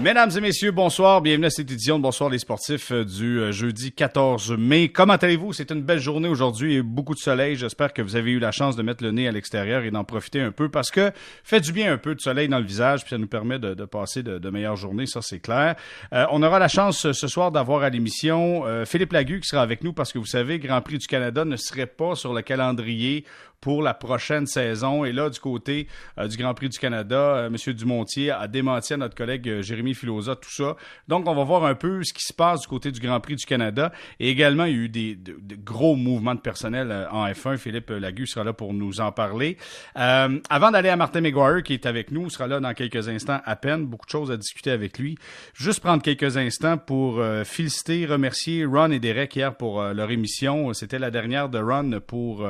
Mesdames et messieurs, bonsoir. Bienvenue à cette édition de Bonsoir les sportifs euh, du euh, jeudi 14 mai. Comment allez-vous? C'est une belle journée aujourd'hui et beaucoup de soleil. J'espère que vous avez eu la chance de mettre le nez à l'extérieur et d'en profiter un peu parce que fait du bien un peu de soleil dans le visage puis ça nous permet de, passer de, meilleures journées, ça c'est clair. Euh, on aura la chance ce soir d'avoir à l'émission Philippe Lagu qui sera avec nous parce que vous savez, Grand Prix du Canada ne serait pas sur le calendrier pour la prochaine saison. Et là, du côté du Grand Prix du Canada, M. Dumontier a démenti à notre collègue Jérémy Filosa, tout ça. Donc, on va voir un peu ce qui se passe du côté du Grand Prix du Canada. Et également, il y a eu des gros mouvements de personnel euh, en F1. Philippe Lagu sera là pour nous en parler. Euh, avant d'aller à Martin McGuire, qui est avec nous, sera là dans quelques instants à peine. Beaucoup de choses à discuter avec lui. Juste prendre quelques instants pour euh, féliciter, remercier Ron et Derek hier pour leur émission. C'était la dernière de Ron pour,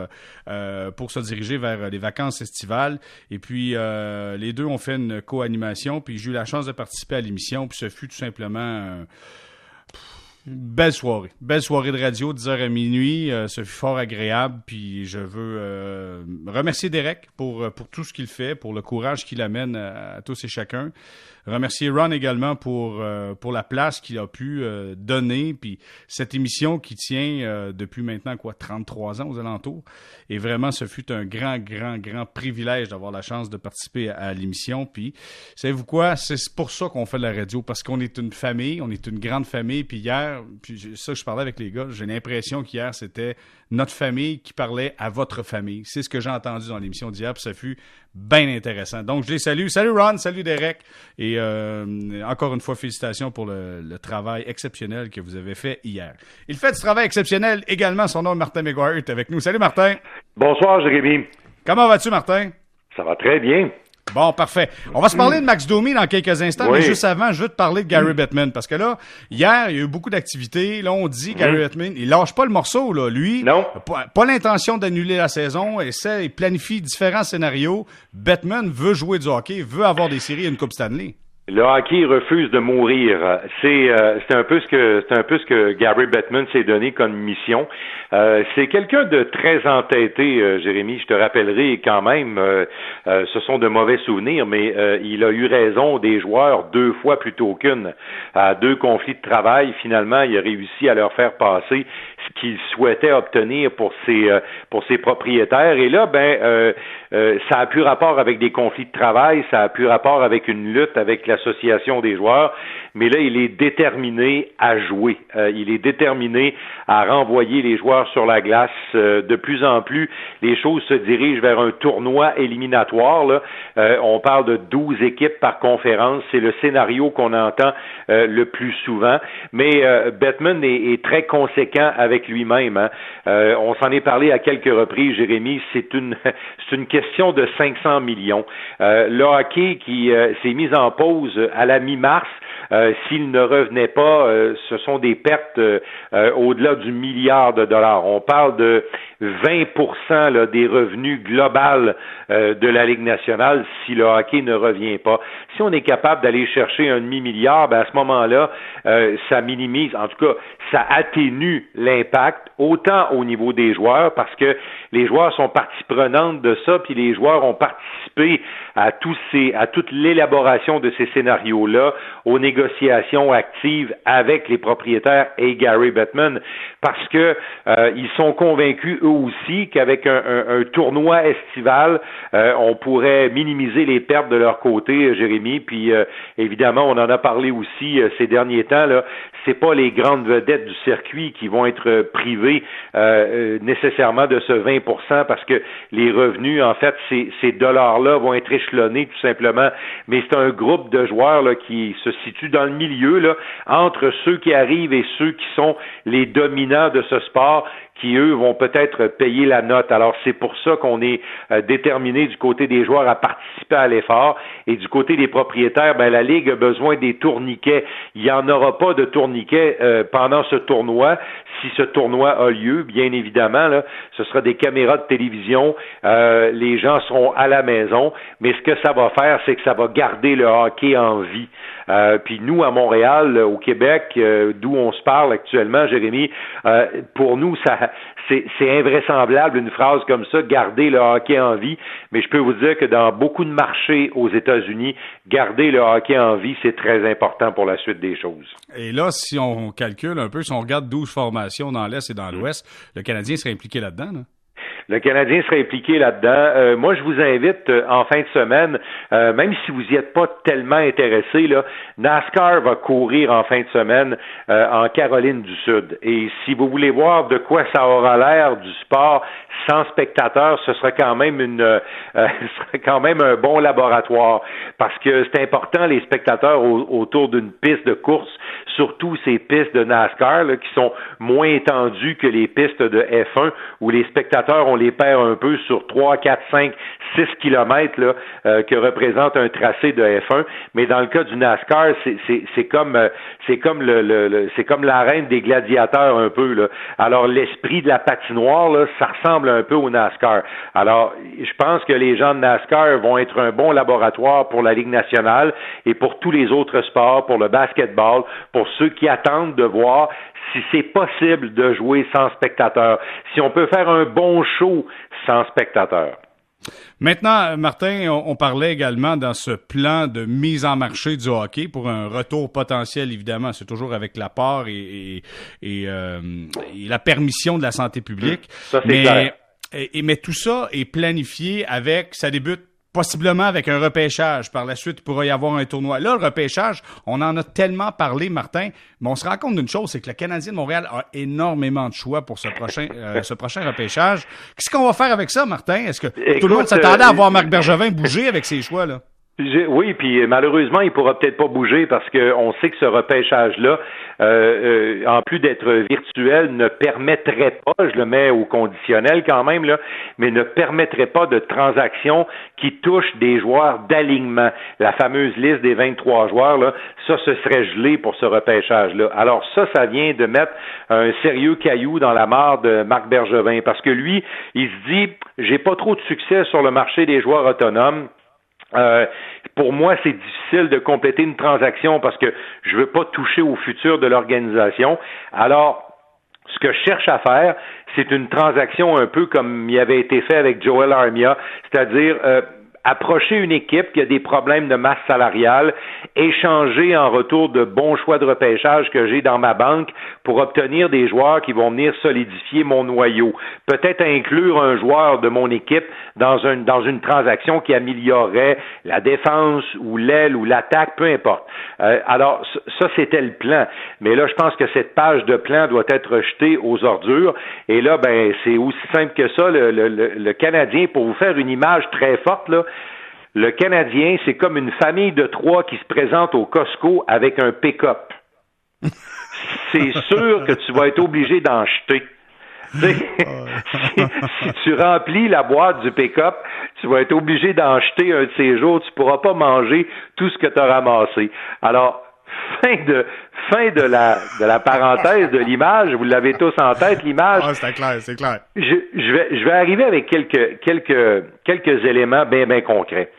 pour se diriger vers les vacances estivales. Et puis, les deux ont fait une co-animation. Puis, j'ai eu la chance de participer à l'émission puis ce fut tout simplement une belle soirée. Belle soirée de radio, 10h à minuit. Euh, ce fut fort agréable. Puis je veux euh, remercier Derek pour, pour tout ce qu'il fait, pour le courage qu'il amène à tous et chacun. Remercier Ron également pour, euh, pour la place qu'il a pu euh, donner, puis cette émission qui tient euh, depuis maintenant quoi 33 ans aux alentours. Et vraiment, ce fut un grand, grand, grand privilège d'avoir la chance de participer à, l'émission. Puis, savez-vous quoi? C'est pour ça qu'on fait de la radio, parce qu'on est une famille, on est une grande famille. Puis hier, puis ça, je parlais avec les gars, j'ai l'impression qu'hier, c'était notre famille qui parlait à votre famille. C'est ce que j'ai entendu dans l'émission d'hier, puis ça fut bien intéressant. Donc, je les salue. Salut Ron, salut Derek. Et euh, encore une fois, félicitations pour le, travail exceptionnel que vous avez fait hier. Il fait du travail exceptionnel également. Son nom est Martin McGuire est avec nous. Salut Martin. Bonsoir Jérémy. Comment vas-tu Martin? Ça va très bien. Bon, parfait. On va se parler de Max Domi dans quelques instants, mais juste avant, je veux te parler de Gary mm. Bettman, parce que là, hier, il y a eu beaucoup d'activités. Là, on dit Gary mm. Bettman, il lâche pas le morceau, là. Lui, non. pas, l'intention d'annuler la saison, et il planifie différents scénarios. Bettman veut jouer du hockey, veut avoir des séries et une Coupe Stanley. Le hockey refuse de mourir. C'est euh, un peu ce que c'est un peu ce que Gary Bettman s'est donné comme mission. Euh, c'est quelqu'un de très entêté, euh, Jérémy. Je te rappellerai quand même, ce sont de mauvais souvenirs, mais il a eu raison des joueurs deux fois plutôt qu'une. À deux conflits de travail, finalement, il a réussi à leur faire passer ce qu'il souhaitait obtenir pour ses pour ses propriétaires. Et là, ben, ça a plus rapport avec des conflits de travail, ça a plus rapport avec une lutte avec la association des joueurs, mais là, il est déterminé à jouer. Euh, il est déterminé à renvoyer les joueurs sur la glace. Euh, de plus en plus, les choses se dirigent vers un tournoi éliminatoire. Là. Euh, on parle de 12 équipes par conférence. C'est le scénario qu'on entend le plus souvent. Mais Batman est, très conséquent avec lui-même. Hein. on s'en est parlé à quelques reprises, Jérémy. C'est une, c'est une question de 500 millions. le hockey qui s'est mis en pause à la mi-mars, euh, s'il ne revenait pas, euh, ce sont des pertes euh, au-delà du milliard de dollars. On parle de 20 là, des revenus globaux de la Ligue nationale si le hockey ne revient pas. Si on est capable d'aller chercher un demi-milliard, ben à ce moment-là, ça minimise, en tout cas, ça atténue l'impact autant au niveau des joueurs parce que les joueurs sont partie prenante de ça, puis les joueurs ont participé à tous ces, à toute l'élaboration de ces scénarios-là, aux négociations actives avec les propriétaires et Gary Bettman, parce que euh, ils sont convaincus eux aussi qu'avec un, un, tournoi estival, euh, on pourrait minimiser les pertes de leur côté, Jérémy. Puis euh, évidemment, on en a parlé aussi ces derniers temps. Là, c'est pas les grandes vedettes du circuit qui vont être privées nécessairement de ce 20 parce que les revenus, en fait, ces, ces dollars-là vont être échelonnés tout simplement. Mais c'est un groupe de joueurs là, qui se situe dans le milieu là, entre ceux qui arrivent et ceux qui sont les dominants de ce sport qui, eux, vont peut-être payer la note. Alors, c'est pour ça qu'on est euh, déterminé du côté des joueurs à participer à l'effort. Et du côté des propriétaires, ben, la Ligue a besoin des tourniquets. Il n'y en aura pas de tourniquets euh, pendant ce tournoi. Si ce tournoi a lieu, bien évidemment, là, ce sera des caméras de télévision. Euh, les gens seront à la maison. Mais ce que ça va faire, c'est que ça va garder le hockey en vie. Euh, puis nous, à Montréal, au Québec, d'où on se parle actuellement, Jérémy, pour nous, ça, c'est invraisemblable une phrase comme ça, garder le hockey en vie. Mais je peux vous dire que dans beaucoup de marchés aux États-Unis, garder le hockey en vie, c'est très important pour la suite des choses. Et là, si on calcule un peu, si on regarde 12 formations dans l'Est et dans l'Ouest, le Canadien serait impliqué là-dedans, là? Le Canadien serait impliqué là-dedans. Euh, moi, je vous invite euh, en fin de semaine, euh, même si vous n'y êtes pas tellement intéressé, là, NASCAR va courir en fin de semaine en Caroline du Sud. Et si vous voulez voir de quoi ça aura l'air du sport sans spectateurs, ce serait quand même une, ce serait quand même un bon laboratoire parce que c'est important les spectateurs autour d'une piste de course, surtout ces pistes de NASCAR là, qui sont moins étendues que les pistes de F1 où les spectateurs ont les perd un peu sur 3, 4, 5, 6 kilomètres là, euh, que représente un tracé de F1. Mais dans le cas du NASCAR, c'est comme euh, c'est comme le, le, c'est comme l'arène des gladiateurs un peu. Là. Alors l'esprit de la patinoire, là, ça ressemble un peu au NASCAR. Alors je pense que les gens de NASCAR vont être un bon laboratoire pour la Ligue nationale et pour tous les autres sports, pour le basketball, pour ceux qui attendent de voir si c'est possible de jouer sans spectateurs, si on peut faire un bon show sans spectateurs. Maintenant, Martin, on, parlait également dans ce plan de mise en marché du hockey pour un retour potentiel, évidemment, c'est toujours avec la part et, euh, la permission de la santé publique. Ça, mais, mais tout ça est planifié avec, ça débute possiblement avec un repêchage. Par la suite, il pourra y avoir un tournoi. Là, le repêchage, on en a tellement parlé, Martin, mais on se rend compte d'une chose, c'est que le Canadien de Montréal a énormément de choix pour ce prochain, euh, ce prochain repêchage. Qu'est-ce qu'on va faire avec ça, Martin? Est-ce que tout le monde s'attendait à euh, voir Marc Bergevin bouger avec ses choix, là? Oui, puis malheureusement, il pourra peut-être pas bouger parce qu'on sait que ce repêchage-là, euh, euh, en plus d'être virtuel, ne permettrait pas, je le mets au conditionnel quand même, là, mais ne permettrait pas de transactions qui touchent des joueurs d'alignement. La fameuse liste des 23 joueurs, là, ça, ce serait gelé pour ce repêchage-là. Alors ça, ça vient de mettre un sérieux caillou dans la mare de Marc Bergevin parce que lui, il se dit, j'ai pas trop de succès sur le marché des joueurs autonomes euh, pour moi, c'est difficile de compléter une transaction parce que je ne veux pas toucher au futur de l'organisation. Alors, ce que je cherche à faire, c'est une transaction un peu comme il avait été fait avec Joel Armia, c'est-à-dire euh, approcher une équipe qui a des problèmes de masse salariale, échanger en retour de bons choix de repêchage que j'ai dans ma banque pour obtenir des joueurs qui vont venir solidifier mon noyau. Peut-être inclure un joueur de mon équipe dans une, dans une transaction qui améliorerait la défense ou l'aile ou l'attaque, peu importe. Euh, alors, ça, c'était le plan. Mais là, je pense que cette page de plan doit être rejetée aux ordures. Et là, ben, c'est aussi simple que ça. Le, le, le Canadien, pour vous faire une image très forte, là, le Canadien, c'est comme une famille de trois qui se présente au Costco avec un pick-up. c'est sûr que tu vas être obligé d'en jeter. si, tu remplis la boîte du pick-up, tu vas être obligé d'en jeter un de ces jours. Tu pourras pas manger tout ce que tu as ramassé. Alors, fin de fin de la de la parenthèse de l'image. Vous l'avez tous en tête l'image. Ah, c'est clair, c'est clair. Je, je, vais je vais arriver avec quelques quelques quelques éléments bien bien concrets.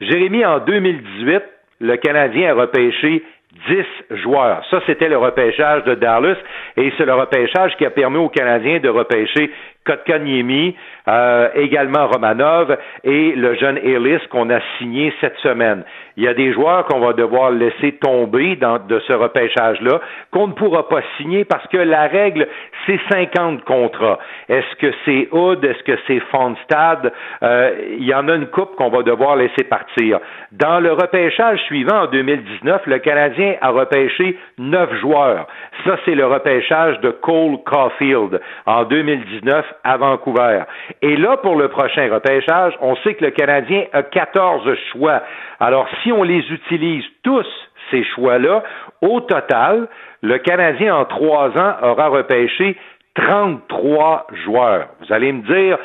Jérémy en 2018, le Canadien a repêché 10 joueurs. Ça, c'était le repêchage de Dallas et c'est le repêchage qui a permis aux Canadiens de repêcher Kotkaniemi, euh, également Romanov et le jeune Ellis qu'on a signé cette semaine. Il y a des joueurs qu'on va devoir laisser tomber dans, de ce repêchage-là, qu'on ne pourra pas signer parce que la règle, c'est 50 contrats. Est-ce que c'est Hood? Est-ce que c'est Fonstad? Euh, il y en a une coupe qu'on va devoir laisser partir. Dans le repêchage suivant, en 2019, le Canadien a repêché neuf joueurs. Ça, c'est le repêchage de Cole Caulfield en 2019 à Vancouver. Et là, pour le prochain repêchage, on sait que le Canadien a 14 choix. Alors, si on les utilise tous, ces choix-là, au total, le Canadien, en trois ans, aura repêché 33 joueurs. Vous allez me dire,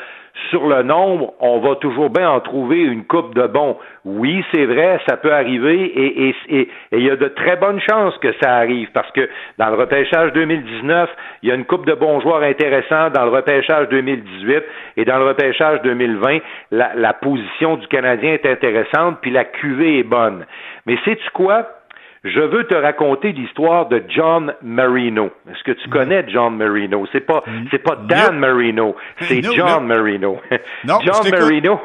sur le nombre, on va toujours bien en trouver une coupe de bons. Oui, c'est vrai, ça peut arriver et, il y a de très bonnes chances que ça arrive parce que dans le repêchage 2019, il y a une coupe de bons joueurs intéressants dans le repêchage 2018 et dans le repêchage 2020, la, la position du Canadien est intéressante puis la cuvée est bonne. Mais sais-tu quoi? Je veux te raconter l'histoire de John Marino. Est-ce que tu connais John Marino? C'est pas, c'est pas Dan Marino, c'est John Marino. John Marino,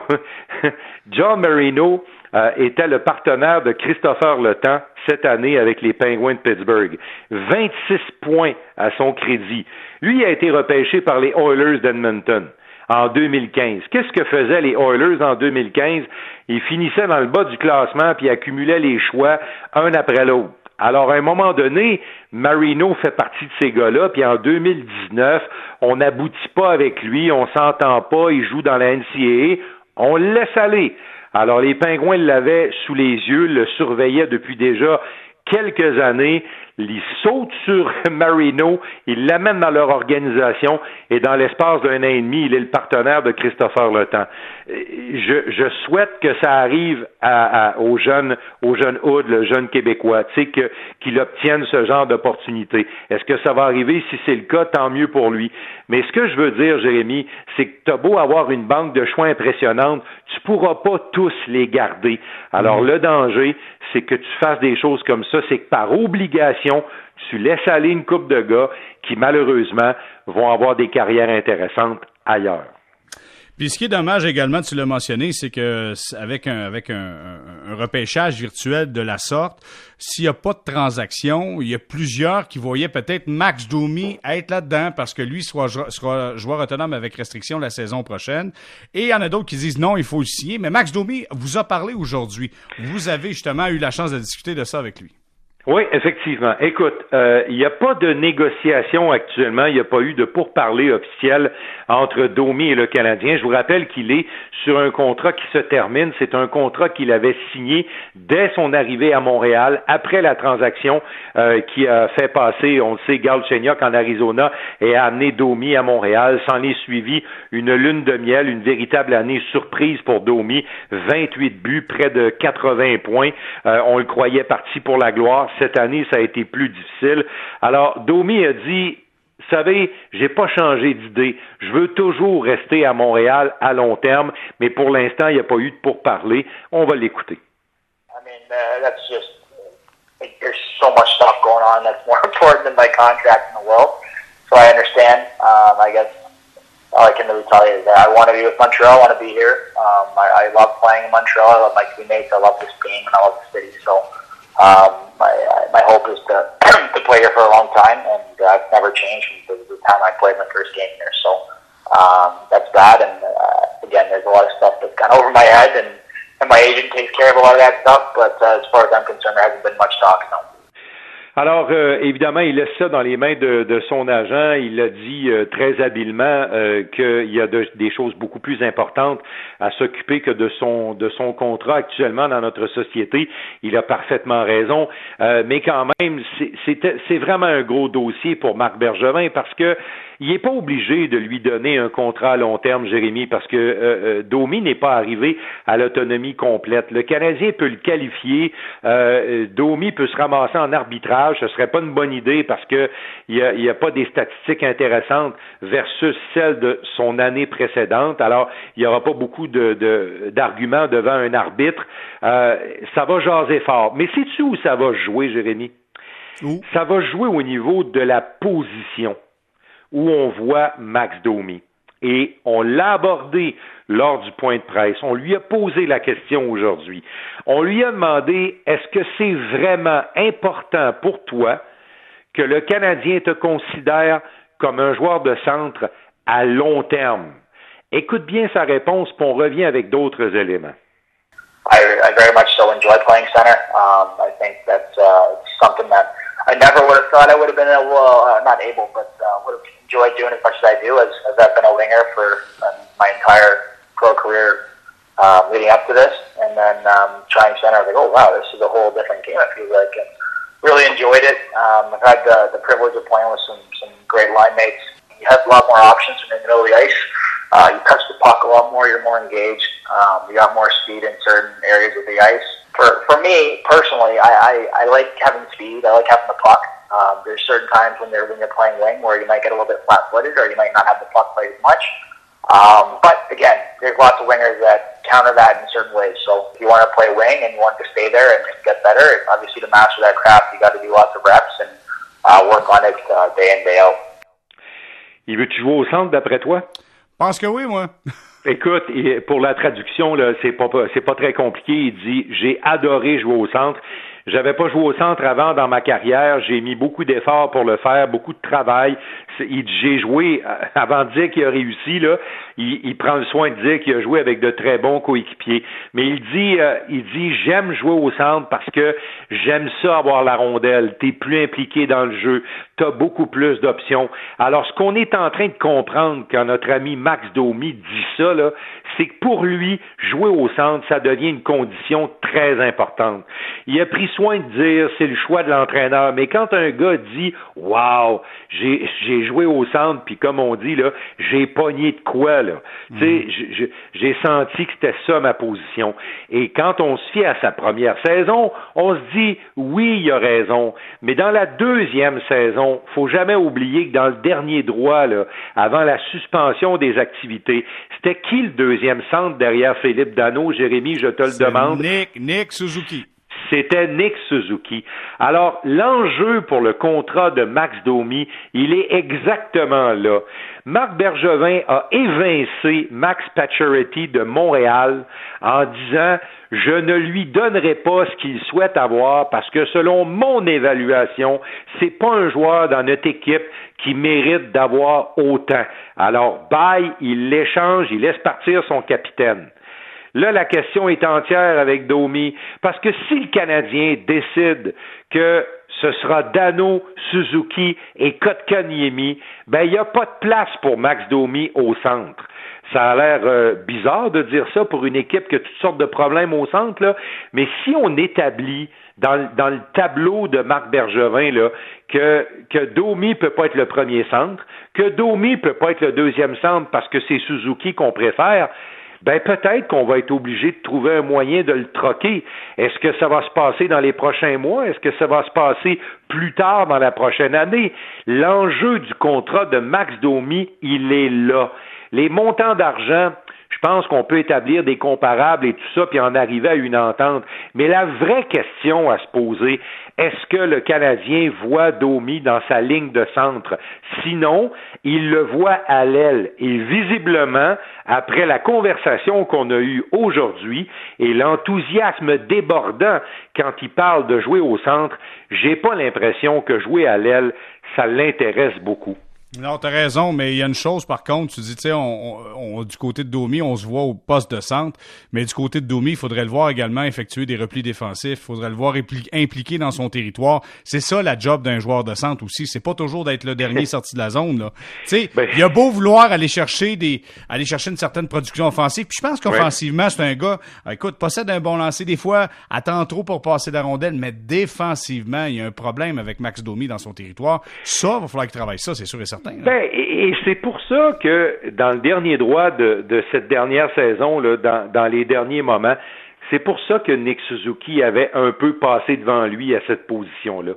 John Marino euh, était le partenaire de Christopher Le Temps cette année avec les Penguins de Pittsburgh. 26 points à son crédit. Lui a été repêché par les Oilers d'Edmonton en 2015. Qu'est-ce que faisaient les Oilers en 2015? Ils finissaient dans le bas du classement puis accumulaient les choix un après l'autre. Alors, à un moment donné, Marino fait partie de ces gars-là, puis en 2019, on n'aboutit pas avec lui, on s'entend pas, il joue dans la NCAA, on le laisse aller. Alors, les Pingouins l'avaient sous les yeux, le surveillaient depuis déjà quelques années ils sautent sur Marino, ils l'amènent dans leur organisation et dans l'espace d'un an et demi, il est le partenaire de Christopher Le Temps. Je, je souhaite que ça arrive à, aux jeunes, aux jeunes Hood, le jeune Québécois, tu sais, que, qu'il obtienne ce genre d'opportunité. Est-ce que ça va arriver? Si c'est le cas, tant mieux pour lui. Mais ce que je veux dire, Jérémy, c'est que tu as beau avoir une banque de choix impressionnante, tu pourras pas tous les garder. Alors, mmh. le danger, c'est que tu fasses des choses comme ça, c'est que par obligation, tu laisses aller une coupe de gars qui, malheureusement, vont avoir des carrières intéressantes ailleurs. Puis ce qui est dommage également, tu l'as mentionné, c'est que avec un repêchage virtuel de la sorte, s'il n'y a pas de transaction, il y a plusieurs qui voyaient peut-être Max Domi être là-dedans parce que lui sera, sera joueur autonome avec restriction la saison prochaine. Et il y en a d'autres qui disent non, il faut le signer. Mais Max Domi vous a parlé aujourd'hui. Vous avez justement eu la chance de discuter de ça avec lui. Oui, effectivement. Écoute, euh, il n'y a pas de négociation actuellement, il n'y a pas eu de pourparlers officiel entre Domi et le Canadien. Je vous rappelle qu'il est sur un contrat qui se termine. C'est un contrat qu'il avait signé dès son arrivée à Montréal, après la transaction euh, qui a fait passer, on le sait, Galchenyuk en Arizona et a amené Domi à Montréal. S'en est suivi une lune de miel, une véritable année surprise pour Domi. 28 buts, près de 80 points. Euh, on le croyait parti pour la gloire cette année, ça a été plus difficile. Alors, Domi a dit, vous savez, j'ai pas changé d'idée. Je veux toujours rester à Montréal à long terme, mais pour l'instant, il n'y a pas eu de pourparler. On va l'écouter. I mean, uh, that's just there's so much stuff going on that's more important than my contract in the world. So I understand. Um, I guess all I can really tell you is that I want to be with Montreal. I want to be here. Um, I, I love playing in Montreal. I love my teammates. I love this game, and I love the city. So um, my my hope is to to play here for a long time, and uh, I've never changed from the, the time I played my first game here. So um, that's that. And uh, again, there's a lot of stuff that's gone over my head, and and my agent takes care of a lot of that stuff. But uh, as far as I'm concerned, there hasn't been much talk. No. Alors, euh, évidemment, il laisse ça dans les mains de, son agent. Il a dit euh, très habilement euh, qu'il y a de, des choses beaucoup plus importantes à s'occuper que de son de son contrat actuellement dans notre société. Il a parfaitement raison. Mais quand même, c'est vraiment un gros dossier pour Marc Bergevin parce que il n'est pas obligé de lui donner un contrat à long terme, Jérémy, parce que euh, euh, Domi n'est pas arrivé à l'autonomie complète. Le Canadien peut le qualifier. Euh, Domi peut se ramasser en arbitrage. Ce serait pas une bonne idée parce que il n'y a, a, pas des statistiques intéressantes versus celles de son année précédente. Alors, il n'y aura pas beaucoup d'arguments de, devant un arbitre. Euh, ça va jaser fort. Mais sais-tu où ça va jouer, Jérémy? Où? Ça va jouer au niveau de la position où on voit Max Domi. Et on l'a abordé lors du point de presse. On lui a posé la question aujourd'hui. On lui a demandé est-ce que c'est vraiment important pour toi que le Canadien te considère comme un joueur de centre à long terme? Écoute bien sa réponse, puis on revient avec d'autres éléments. I, very much so enjoy playing center. Um, I think that's uh, something that I never would have thought I would have been able, uh, not uh, enjoyed doing as much as I do, as, as I've been a winger for um, my entire pro career um, leading up to this. And then um, trying center, I was like, oh wow, this is a whole different game. I feel like, and really enjoyed it. Um, I've had the, the privilege of playing with some some great line mates. You have a lot more options in the middle of the ice. Uh, you touch the puck a lot more. You're more engaged. Um, you got more speed in certain areas of the ice for for me personally, I, I, I like having speed. I like having the puck. Um, there's certain times when they're when you're playing wing where you might get a little bit flat-footed, or you might not have the puck quite as much. Um, but again, there's lots of wingers that counter that in certain ways. So if you want to play wing and you want to stay there and, and get better, obviously to master that craft, you got to do lots of reps and uh, work on it uh, day in day out. Il veut-tu jouer au centre d'après toi? Je pense que oui, moi. Écoute, pour la traduction, là, c'est pas, c'est pas très compliqué. Il dit J'ai adoré jouer au centre. J'avais pas joué au centre avant dans ma carrière. J'ai mis beaucoup d'efforts pour le faire, beaucoup de travail. J'ai joué, euh, avant de dire qu'il a réussi, là, il, prend le soin de dire qu'il a joué avec de très bons coéquipiers. Mais il dit, euh, il dit, j'aime jouer au centre parce que j'aime ça avoir la rondelle. T'es plus impliqué dans le jeu. T'as beaucoup plus d'options. Alors, ce qu'on est en train de comprendre quand notre ami Max Domi dit ça, là, c'est que pour lui, jouer au centre, ça devient une condition très importante. Il a pris soin de dire, c'est le choix de l'entraîneur. Mais quand un gars dit, wow, j'ai joué au centre, puis comme on dit, là, j'ai pogné de quoi, là. Tu sais, mhm. j'ai senti que c'était ça ma position. Et quand on se fie à sa première saison, on se dit, oui, il a raison. Mais dans la deuxième saison, faut jamais oublier que dans le dernier droit, là, avant la suspension des activités, c'était qui le deuxième centre derrière Philippe Dano? Jérémy, je te le demande. Nick, Nick Suzuki c'était Nick Suzuki. Alors, l'enjeu pour le contrat de Max Domi, il est exactement là. Marc Bergevin a évincé Max Pacioretty de Montréal en disant je ne lui donnerai pas ce qu'il souhaite avoir parce que selon mon évaluation, c'est pas un joueur dans notre équipe qui mérite d'avoir autant. Alors, bye, il l'échange, il laisse partir son capitaine. Là, la question est entière avec Domi, parce que si le Canadien décide que ce sera Dano, Suzuki et Kotkaniemi, ben il n'y a pas de place pour Max Domi au centre. Ça a l'air euh, bizarre de dire ça pour une équipe qui a toutes sortes de problèmes au centre, mais si on établit dans, le tableau de Marc Bergevin là, que, que Domi peut pas être le premier centre, que Domi peut pas être le deuxième centre parce que c'est Suzuki qu'on préfère, ben peut-être qu'on va être obligé de trouver un moyen de le troquer. Est-ce que ça va se passer dans les prochains mois? Est-ce que ça va se passer plus tard dans la prochaine année? L'enjeu du contrat de Max Domi, il est là. Les montants d'argent, pense qu'on peut établir des comparables et tout ça, puis en arriver à une entente. Mais la vraie question à se poser, est-ce que le Canadien voit Domi dans sa ligne de centre? Sinon, il le voit à l'aile. Et visiblement, après la conversation qu'on a eue aujourd'hui et l'enthousiasme débordant quand il parle de jouer au centre, j'ai pas l'impression que jouer à l'aile, ça l'intéresse beaucoup. Non, t'as raison, mais il y a une chose par contre, tu dis, tu sais, on, du côté de Domi, on se voit au poste de centre, mais du côté de Domi, il faudrait le voir également effectuer des replis défensifs, il faudrait le voir impliqué dans son territoire. C'est ça la job d'un joueur de centre aussi, c'est pas toujours d'être le dernier sorti de la zone là. Tu sais, ben, il a beau vouloir aller chercher des aller chercher une certaine production offensive, puis je pense qu'offensivement, c'est un gars écoute, possède un bon lancer des fois, attend trop pour passer la rondelle, mais défensivement, il y a un problème avec Max Domi dans son territoire. Ça, il va falloir qu'il travaille ça, c'est sûr et certain. Ben, et, c'est pour ça que dans le dernier droit de, cette dernière saison, dans, les derniers moments, c'est pour ça que Nick Suzuki avait un peu passé devant lui à cette position-là.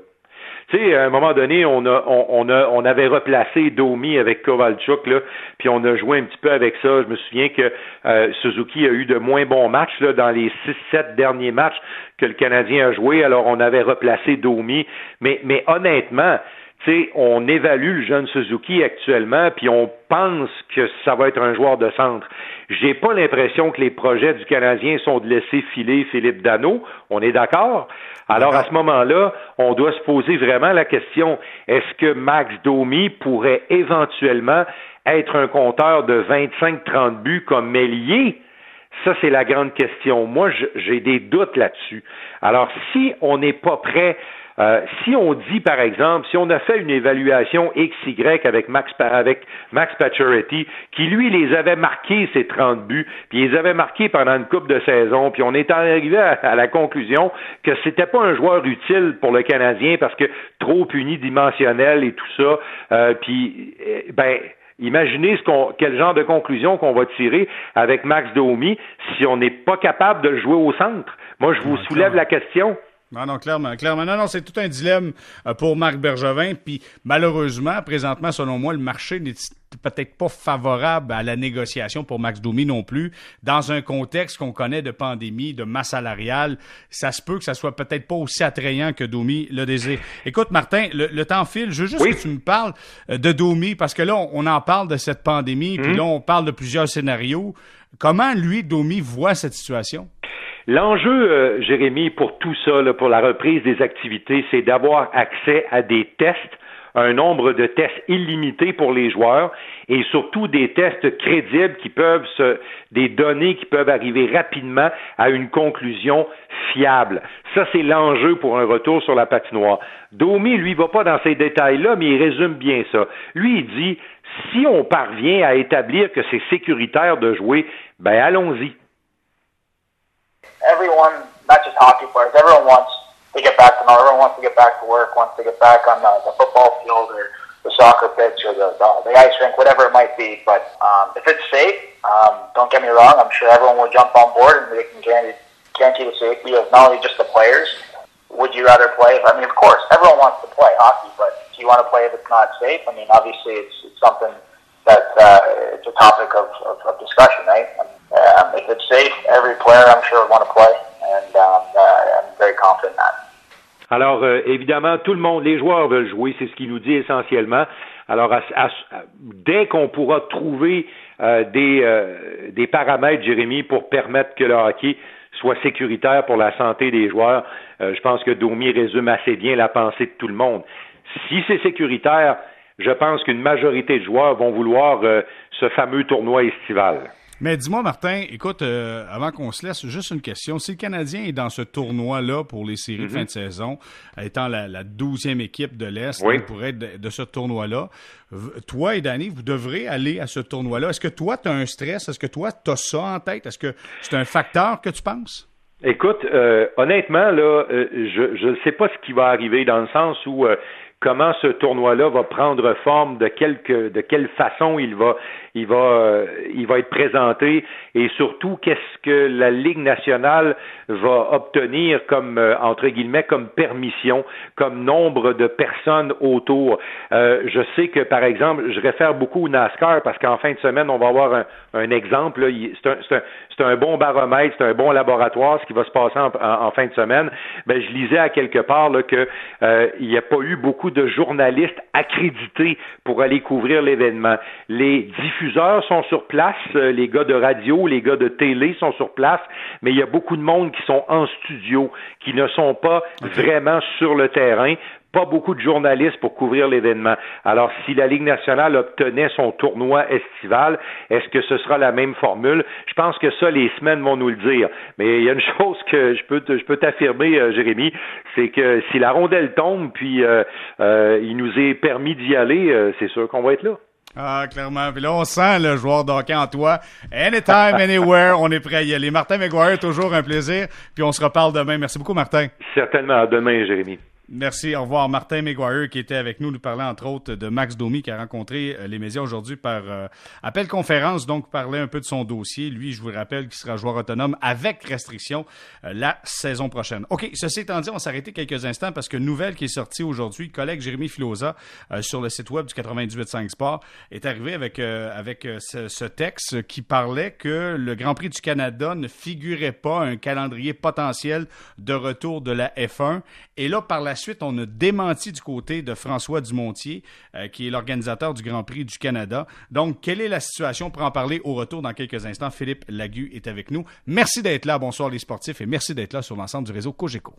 Tu sais, à un moment donné, on a, on, a, on avait replacé Domi avec Kovalchuk, là, puis on a joué un petit peu avec ça. Je me souviens que euh, Suzuki a eu de moins bons matchs dans les six, sept derniers matchs que le Canadien a joué. Alors, on avait replacé Domi. Mais, mais honnêtement, on évalue le jeune Suzuki actuellement, puis on pense que ça va être un joueur de centre. J'ai pas l'impression que les projets du Canadien sont de laisser filer Philippe Dano. On est d'accord? Alors à ce moment-là, on doit se poser vraiment la question est-ce que Max Domi pourrait éventuellement être un compteur de 25-30 buts comme Mélier? Ça, c'est la grande question. Moi, j'ai des doutes là-dessus. Alors, si on n'est pas prêt euh, si on dit, par exemple, si on a fait une évaluation XY avec Max, avec Max Pacioretty, qui lui les avait marqués ces 30 buts, puis ils les avait marqués pendant une coupe de saison, puis on est arrivé à, la conclusion que c'était pas un joueur utile pour le Canadien parce que trop unidimensionnel et tout ça, euh, puis euh, ben Imaginez ce qu'on, quel genre de conclusion qu'on va tirer avec Max Domi si on n'est pas capable de le jouer au centre. Moi, je vous soulève la question. Non, non, clairement, clairement. Non, non, c'est tout un dilemme euh, pour Marc Bergevin. Puis malheureusement, présentement, selon moi, le marché n'est peut-être pas favorable à la négociation pour Max Domi non plus. Dans un contexte qu'on connaît de pandémie, de masse salariale, ça se peut que ça soit peut-être pas aussi attrayant que Domi le désire. Écoute, Martin, le, temps file. Je veux juste que tu me parles euh, de Domi parce que là, on, en parle de cette pandémie, puis mhm. là, on parle de plusieurs scénarios. Comment lui, Domi, voit cette situation? L'enjeu, euh, Jérémy, pour tout ça, pour la reprise des activités, c'est d'avoir accès à des tests, un nombre de tests illimité pour les joueurs et surtout des tests crédibles qui peuvent se, des données qui peuvent arriver rapidement à une conclusion fiable. Ça, c'est l'enjeu pour un retour sur la patinoire. Domi, lui, va pas dans ces détails-là, mais il résume bien ça. Lui, il dit, si on parvient à établir que c'est sécuritaire de jouer, ben allons-y. everyone, not just hockey players, everyone wants to get back to normal. Everyone wants to get back to work, wants to get back on the, the football field or the soccer pitch or the, the, the ice rink, whatever it might be. But um, if it's safe, um, don't get me wrong, I'm sure everyone will jump on board and they can guarantee, guarantee the safety of not only just the players. Would you rather play? I mean, of course, everyone wants to play hockey, but do you want to play if it's not safe? I mean, obviously, it's, it's something that uh, it's a topic of, of, of discussion, right? Um, if it's safe, every player I'm sure would want to play, and um, uh, I'm very confident in that. Alors, euh, évidemment, tout le monde, les joueurs veulent jouer, c'est ce qu'il nous dit essentiellement. Alors, à, à, dès qu'on pourra trouver euh, des, euh, des paramètres, Jérémy, pour permettre que le hockey soit sécuritaire pour la santé des joueurs, je pense que Domi résume assez bien la pensée de tout le monde. Si c'est sécuritaire, je pense qu'une majorité de joueurs vont vouloir ce fameux tournoi estival. Mais dis-moi, Martin, écoute, euh, avant qu'on se laisse, juste une question. Si le Canadien est dans ce tournoi-là pour les séries de fin de mhm. saison, étant la douzième équipe de l'Est, pour être de, ce tournoi-là, toi et Danny, vous devrez aller à ce tournoi-là. Est-ce que toi, tu as un stress? Est-ce que toi, tu as ça en tête? Est-ce que c'est un facteur que tu penses? Écoute, euh, honnêtement, là, je ne sais pas ce qui va arriver dans le sens où comment ce tournoi-là va prendre forme, de, quelque, de quelle façon il va, il va, euh, il va être présenté et surtout qu'est-ce que la Ligue nationale va obtenir comme euh, entre guillemets comme permission, comme nombre de personnes autour. Euh, je sais que par exemple, je réfère beaucoup au NASCAR parce qu'en fin de semaine, on va avoir un, exemple. Un, un, bon baromètre, c'est un bon laboratoire ce qui va se passer en, en, fin de semaine. Ben, je lisais à quelque part là, que il n'y a pas eu beaucoup de journalistes accrédités pour aller couvrir l'événement. Les diffuseurs sont sur place, euh, les gars de radio, les gars de télé sont sur place, mais il y a beaucoup de monde qui sont en studio, qui ne sont pas vraiment sur le terrain pas beaucoup de journalistes pour couvrir l'événement. Alors, si la Ligue nationale obtenait son tournoi estival, est-ce que ce sera la même formule? Je pense que ça, les semaines vont nous le dire. Mais il y a une chose que je peux, je peux t'affirmer, euh, Jérémy, c'est que si la rondelle tombe, puis euh, il nous est permis d'y aller, c'est sûr qu'on va être là. Ah, clairement. Puis là, on sent le joueur d'hockey en toi. Anytime, anywhere, on est prêt à y aller. Martin McGuire, toujours un plaisir. Puis on se reparle demain. Merci beaucoup, Martin. Certainement. À demain, Jérémy. Merci. Au revoir. Martin McGuire qui était avec nous, nous parlait entre autres de Max Domi qui a rencontré euh, les médias aujourd'hui par euh, appel conférence, donc parlait un peu de son dossier. Lui, je vous rappelle qu'il sera joueur autonome avec restriction euh, la saison prochaine. OK, ceci étant dit, on s'arrêter quelques instants parce que nouvelle qui est sortie aujourd'hui, collègue Jérémy Filosa sur le site web du 98.5 Sport est arrivé avec, avec ce, ce, texte qui parlait que le Grand Prix du Canada ne figurait pas un calendrier potentiel de retour de la F1. Et là, par la suite, on a démenti du côté de François Dumontier, euh, qui est l'organisateur du Grand Prix du Canada. Donc, quelle est la situation? Pour en parler au retour dans quelques instants, Philippe Lagu est avec nous. Merci d'être là. Bonsoir les sportifs et merci d'être là sur l'ensemble du réseau Cogeco.